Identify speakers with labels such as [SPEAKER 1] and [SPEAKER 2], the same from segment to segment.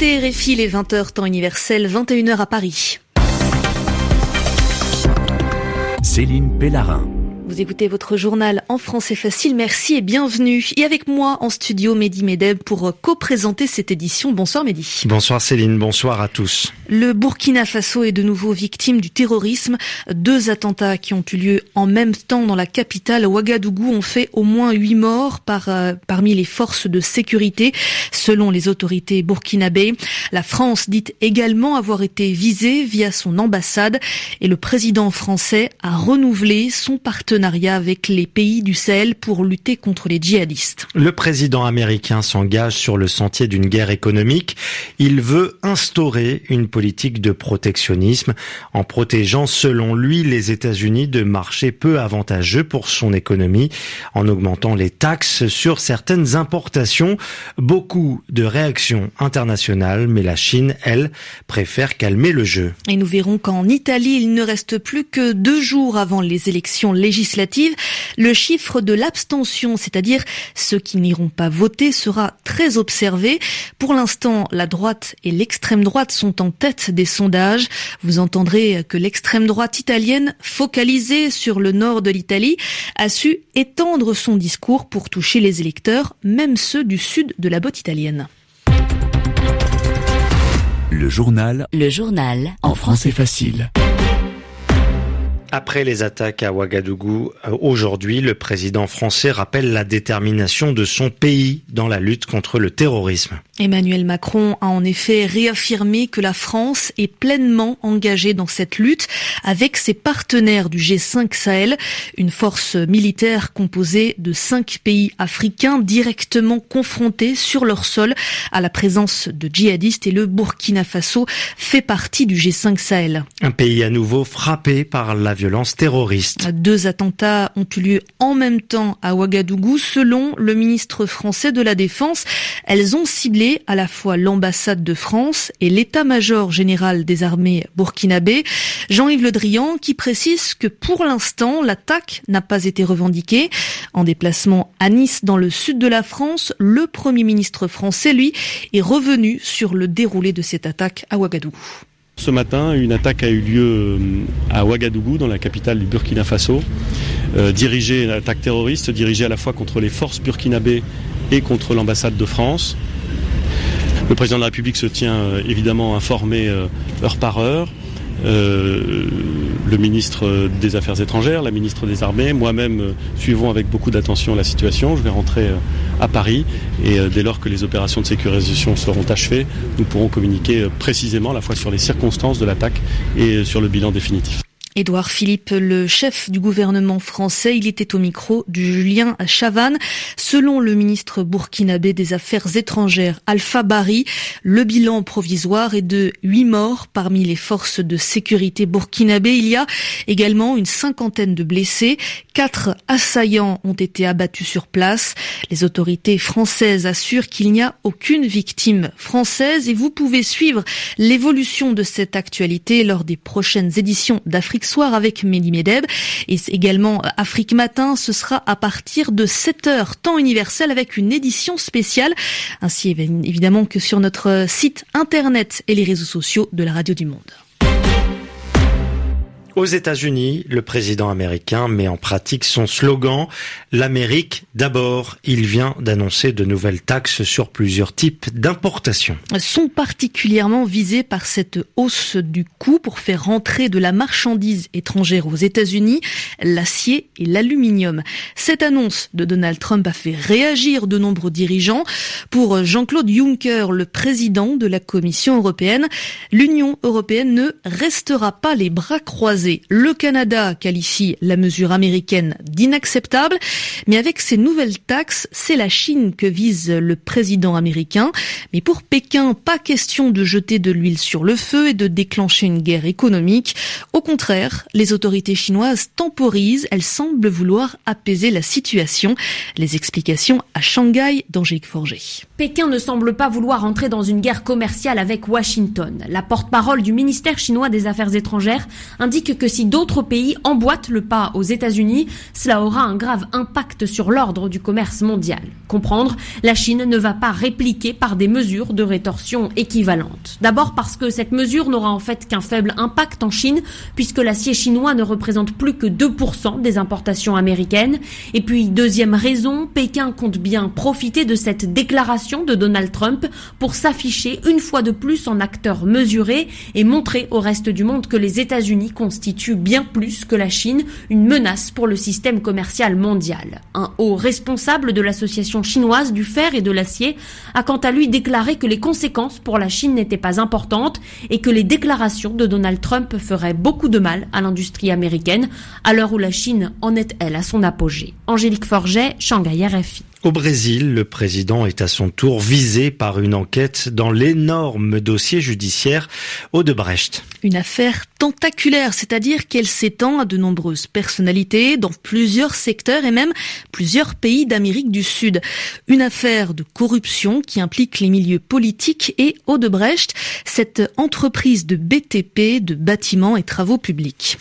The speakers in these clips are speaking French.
[SPEAKER 1] écoutez RFI les 20h temps universel, 21h à Paris.
[SPEAKER 2] Céline Pellarin.
[SPEAKER 1] Vous écoutez votre journal en français facile. Merci et bienvenue. Et avec moi en studio, Mehdi Medeb pour co-présenter cette édition. Bonsoir Mehdi.
[SPEAKER 3] Bonsoir Céline, bonsoir à tous.
[SPEAKER 1] Le Burkina Faso est de nouveau victime du terrorisme. Deux attentats qui ont eu lieu en même temps dans la capitale Ouagadougou ont fait au moins huit morts par, euh, parmi les forces de sécurité, selon les autorités burkinabées. La France dit également avoir été visée via son ambassade et le président français a renouvelé son partenariat avec les pays du Sahel pour lutter contre les djihadistes.
[SPEAKER 3] Le président américain s'engage sur le sentier d'une guerre économique. Il veut instaurer une politique de protectionnisme en protégeant selon lui les États-Unis de marchés peu avantageux pour son économie, en augmentant les taxes sur certaines importations. Beaucoup de réactions internationales, mais la Chine, elle, préfère calmer le jeu.
[SPEAKER 1] Et nous verrons qu'en Italie, il ne reste plus que deux jours avant les élections législatives le chiffre de l'abstention, c'est-à-dire ceux qui n'iront pas voter, sera très observé. Pour l'instant, la droite et l'extrême droite sont en tête des sondages. Vous entendrez que l'extrême droite italienne, focalisée sur le nord de l'Italie, a su étendre son discours pour toucher les électeurs, même ceux du sud de la botte italienne.
[SPEAKER 2] Le journal.
[SPEAKER 4] Le journal.
[SPEAKER 2] En français facile.
[SPEAKER 3] Après les attaques à Ouagadougou euh, aujourd'hui, le président français rappelle la détermination de son pays dans la lutte contre le terrorisme.
[SPEAKER 1] Emmanuel Macron a en effet réaffirmé que la France est pleinement engagée dans cette lutte avec ses partenaires du G5 Sahel, une force militaire composée de cinq pays africains directement confrontés sur leur sol à la présence de djihadistes et le Burkina Faso fait partie du G5 Sahel.
[SPEAKER 3] Un pays à nouveau frappé par la violence terroriste.
[SPEAKER 1] Deux attentats ont eu lieu en même temps à Ouagadougou. Selon le ministre français de la Défense, elles ont ciblé à la fois l'ambassade de France et l'état-major général des armées burkinabé. Jean-Yves Le Drian qui précise que pour l'instant, l'attaque n'a pas été revendiquée. En déplacement à Nice dans le sud de la France, le premier ministre français, lui, est revenu sur le déroulé de cette attaque à Ouagadougou.
[SPEAKER 5] Ce matin, une attaque a eu lieu euh, à Ouagadougou, dans la capitale du Burkina Faso, euh, dirigée, une attaque terroriste dirigée à la fois contre les forces burkinabées et contre l'ambassade de France. Le président de la République se tient euh, évidemment informé heure par heure. Le ministre des Affaires étrangères, la ministre des Armées, moi-même euh, suivons avec beaucoup d'attention la situation. Je vais rentrer euh, à Paris et dès lors que les opérations de sécurisation seront achevées, nous pourrons communiquer précisément à la fois sur les circonstances de l'attaque et sur le bilan définitif.
[SPEAKER 1] Édouard Philippe, le chef du gouvernement français, il était au micro du Julien Chavannes. Selon le ministre burkinabé des Affaires étrangères, Alpha Bari, le bilan provisoire est de huit morts parmi les forces de sécurité burkinabé. Il y a également une cinquantaine de blessés. Quatre assaillants ont été abattus sur place. Les autorités françaises assurent qu'il n'y a aucune victime française et vous pouvez suivre l'évolution de cette actualité lors des prochaines éditions d'Afrique soir avec Mehdi Medeb. Et également euh, Afrique Matin, ce sera à partir de 7h, temps universel, avec une édition spéciale. Ainsi évidemment que sur notre euh, site internet et les réseaux sociaux de la Radio du Monde.
[SPEAKER 3] Aux États-Unis, le président américain met en pratique son slogan L'Amérique d'abord. Il vient d'annoncer de nouvelles taxes sur plusieurs types d'importations.
[SPEAKER 1] Sont particulièrement visés par cette hausse du coût pour faire rentrer de la marchandise étrangère aux États-Unis, l'acier et l'aluminium. Cette annonce de Donald Trump a fait réagir de nombreux dirigeants. Pour Jean-Claude Juncker, le président de la Commission européenne, l'Union européenne ne restera pas les bras croisés le Canada qualifie la mesure américaine d'inacceptable, mais avec ces nouvelles taxes, c'est la Chine que vise le président américain. Mais pour Pékin, pas question de jeter de l'huile sur le feu et de déclencher une guerre économique. Au contraire, les autorités chinoises temporisent, elles semblent vouloir apaiser la situation. Les explications à Shanghai d'Angélique Forger.
[SPEAKER 6] Pékin ne semble pas vouloir entrer dans une guerre commerciale avec Washington. La porte-parole du ministère chinois des Affaires étrangères indique que si d'autres pays emboîtent le pas aux États-Unis, cela aura un grave impact sur l'ordre du commerce mondial. Comprendre, la Chine ne va pas répliquer par des mesures de rétorsion équivalentes. D'abord parce que cette mesure n'aura en fait qu'un faible impact en Chine, puisque l'acier chinois ne représente plus que 2% des importations américaines. Et puis, deuxième raison, Pékin compte bien profiter de cette déclaration de Donald Trump pour s'afficher une fois de plus en acteur mesuré et montrer au reste du monde que les États-Unis constituent bien plus que la Chine une menace pour le système commercial mondial. Un haut responsable de l'association chinoise du fer et de l'acier a quant à lui déclaré que les conséquences pour la Chine n'étaient pas importantes et que les déclarations de Donald Trump feraient beaucoup de mal à l'industrie américaine à l'heure où la Chine en est elle à son apogée. Angélique Forget, Shanghai RFI.
[SPEAKER 3] Au Brésil, le président est à son tour visé par une enquête dans l'énorme dossier judiciaire Odebrecht.
[SPEAKER 1] Une affaire tentaculaire, c'est-à-dire qu'elle s'étend à de nombreuses personnalités dans plusieurs secteurs et même plusieurs pays d'Amérique du Sud. Une affaire de corruption qui implique les milieux politiques et Odebrecht, cette entreprise de BTP, de bâtiments et travaux publics.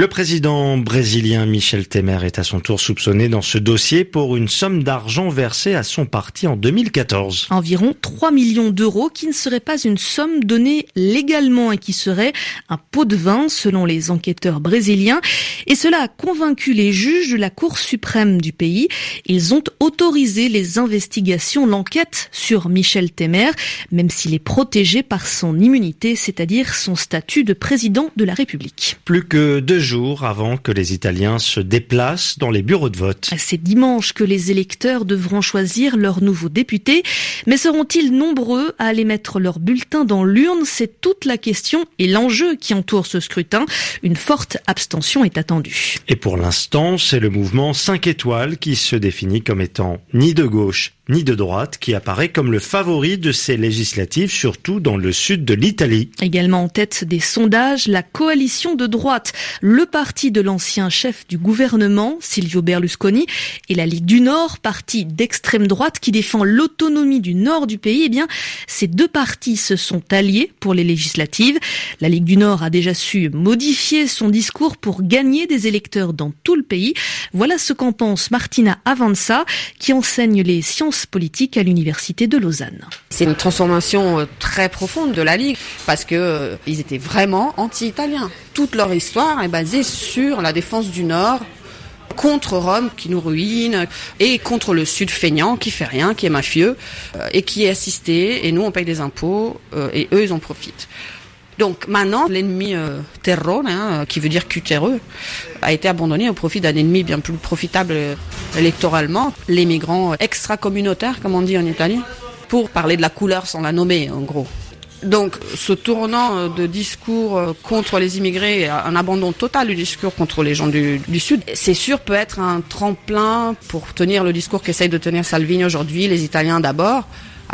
[SPEAKER 3] Le président brésilien Michel Temer est à son tour soupçonné dans ce dossier pour une somme d'argent versée à son parti en 2014.
[SPEAKER 1] Environ 3 millions d'euros qui ne serait pas une somme donnée légalement et qui serait un pot de vin selon les enquêteurs brésiliens. Et cela a convaincu les juges de la Cour suprême du pays. Ils ont autorisé les investigations, l'enquête sur Michel Temer, même s'il est protégé par son immunité, c'est-à-dire son statut de président de la République.
[SPEAKER 3] Plus que deux jours avant que les Italiens se déplacent dans les bureaux de vote.
[SPEAKER 1] C'est dimanche que les électeurs devront choisir leurs nouveaux députés, mais seront-ils nombreux à aller mettre leur bulletin dans l'urne? C'est toute la question et l'enjeu qui entoure ce scrutin. Une forte abstention est attendue.
[SPEAKER 3] Et pour l'instant, c'est le mouvement 5 étoiles qui se définit comme étant ni de gauche ni de droite, qui apparaît comme le favori de ces législatives, surtout dans le sud de l'Italie.
[SPEAKER 1] Également en tête des sondages, la coalition de droite, le parti de l'ancien chef du gouvernement, Silvio Berlusconi, et la Ligue du Nord, parti d'extrême droite qui défend l'autonomie du nord du pays. Eh bien, ces deux partis se sont alliés pour les législatives. La Ligue du Nord a déjà su modifier son discours pour gagner des électeurs dans tout le pays. Voilà ce qu'en pense Martina Avanza, qui enseigne les sciences politique à l'université de Lausanne.
[SPEAKER 4] C'est une transformation euh, très profonde de la Ligue parce que euh, ils étaient vraiment anti-italiens. Toute leur histoire est basée sur la défense du Nord contre Rome qui nous ruine et contre le Sud feignant qui fait rien, qui est mafieux euh, et qui est assisté et nous on paye des impôts et eux ils en profitent. Donc maintenant, l'ennemi euh, hein, qui veut dire cutéreux, a été abandonné au profit d'un ennemi bien plus profitable euh, électoralement, les migrants extra-communautaires, comme on dit en italien, pour parler de la couleur sans la nommer, en gros. Donc, ce tournant euh, de discours euh, contre les immigrés, un abandon total du discours contre les gens du, du Sud, c'est sûr peut être un tremplin pour tenir le discours qu'essaye de tenir Salvini aujourd'hui, les Italiens d'abord,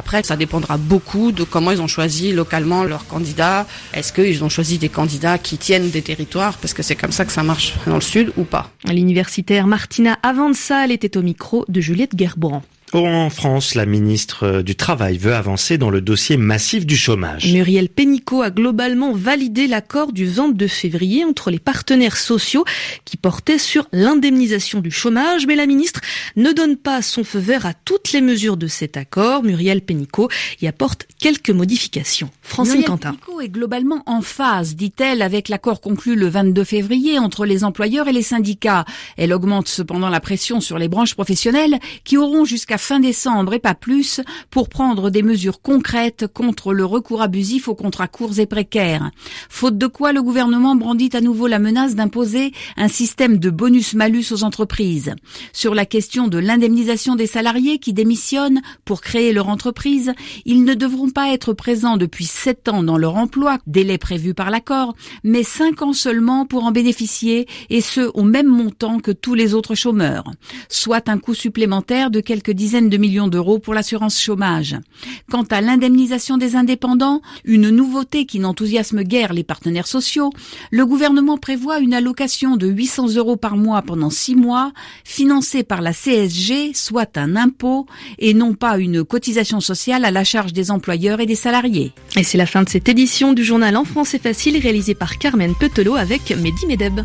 [SPEAKER 4] après, ça dépendra beaucoup de comment ils ont choisi localement leurs candidats. Est-ce qu'ils ont choisi des candidats qui tiennent des territoires Parce que c'est comme ça que ça marche dans le Sud ou pas?
[SPEAKER 1] L'universitaire Martina Avanza, était au micro de Juliette Gerbrand.
[SPEAKER 3] En France, la ministre du Travail veut avancer dans le dossier massif du chômage.
[SPEAKER 1] Muriel Pénicaud a globalement validé l'accord du 22 février entre les partenaires sociaux qui portait sur l'indemnisation du chômage, mais la ministre ne donne pas son feu vert à toutes les mesures de cet accord. Muriel Pénicaud y apporte quelques modifications.
[SPEAKER 7] Francine Quentin. Pénicaud est globalement en phase, dit-elle, avec l'accord conclu le 22 février entre les employeurs et les syndicats. Elle augmente cependant la pression sur les branches professionnelles qui auront jusqu'à fin décembre et pas plus pour prendre des mesures concrètes contre le recours abusif aux contrats courts et précaires. Faute de quoi, le gouvernement brandit à nouveau la menace d'imposer un système de bonus-malus aux entreprises. Sur la question de l'indemnisation des salariés qui démissionnent pour créer leur entreprise, ils ne devront pas être présents depuis sept ans dans leur emploi, délai prévu par l'accord, mais cinq ans seulement pour en bénéficier et ce au même montant que tous les autres chômeurs, soit un coût supplémentaire de quelques dizaines dizaines de millions d'euros pour l'assurance chômage. Quant à l'indemnisation des indépendants, une nouveauté qui n'enthousiasme guère les partenaires sociaux, le gouvernement prévoit une allocation de 800 euros par mois pendant six mois, financée par la CSG, soit un impôt, et non pas une cotisation sociale à la charge des employeurs et des salariés.
[SPEAKER 1] Et c'est la fin de cette édition du journal En français facile réalisé par Carmen Petelot avec Mehdi Medeb.